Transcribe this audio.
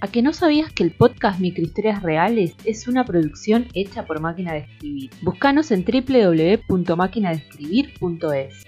¿A que no sabías que el podcast Microhistorias Reales es una producción hecha por Máquina de Escribir? Búscanos en www.maquinadescribir.es.